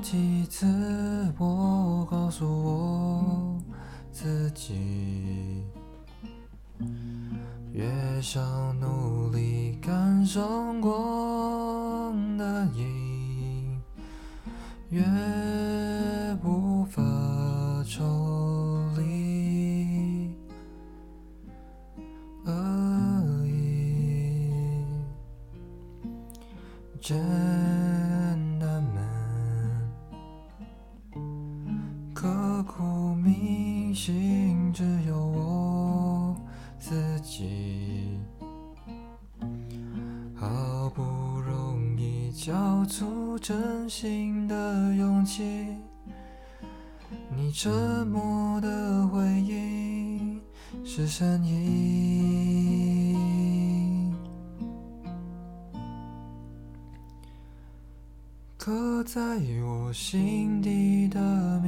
几次我告诉我自己越想努力赶上光的影越无法抽离而已。刻骨铭心，只有我自己。好不容易交出真心的勇气，你沉默的回应是善意。刻在我心底的名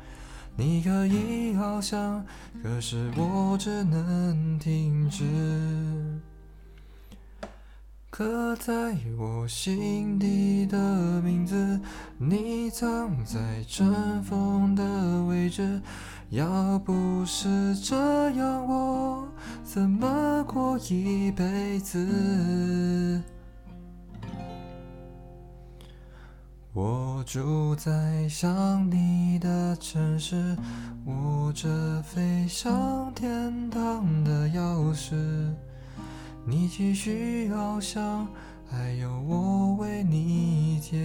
你可以翱翔，可是我只能停止。刻在我心底的名字，你藏在尘封的位置。要不是这样，我怎么过一辈子？我住在想你的城市，握着飞向天堂的钥匙。你继续翱翔，还有我为你坚。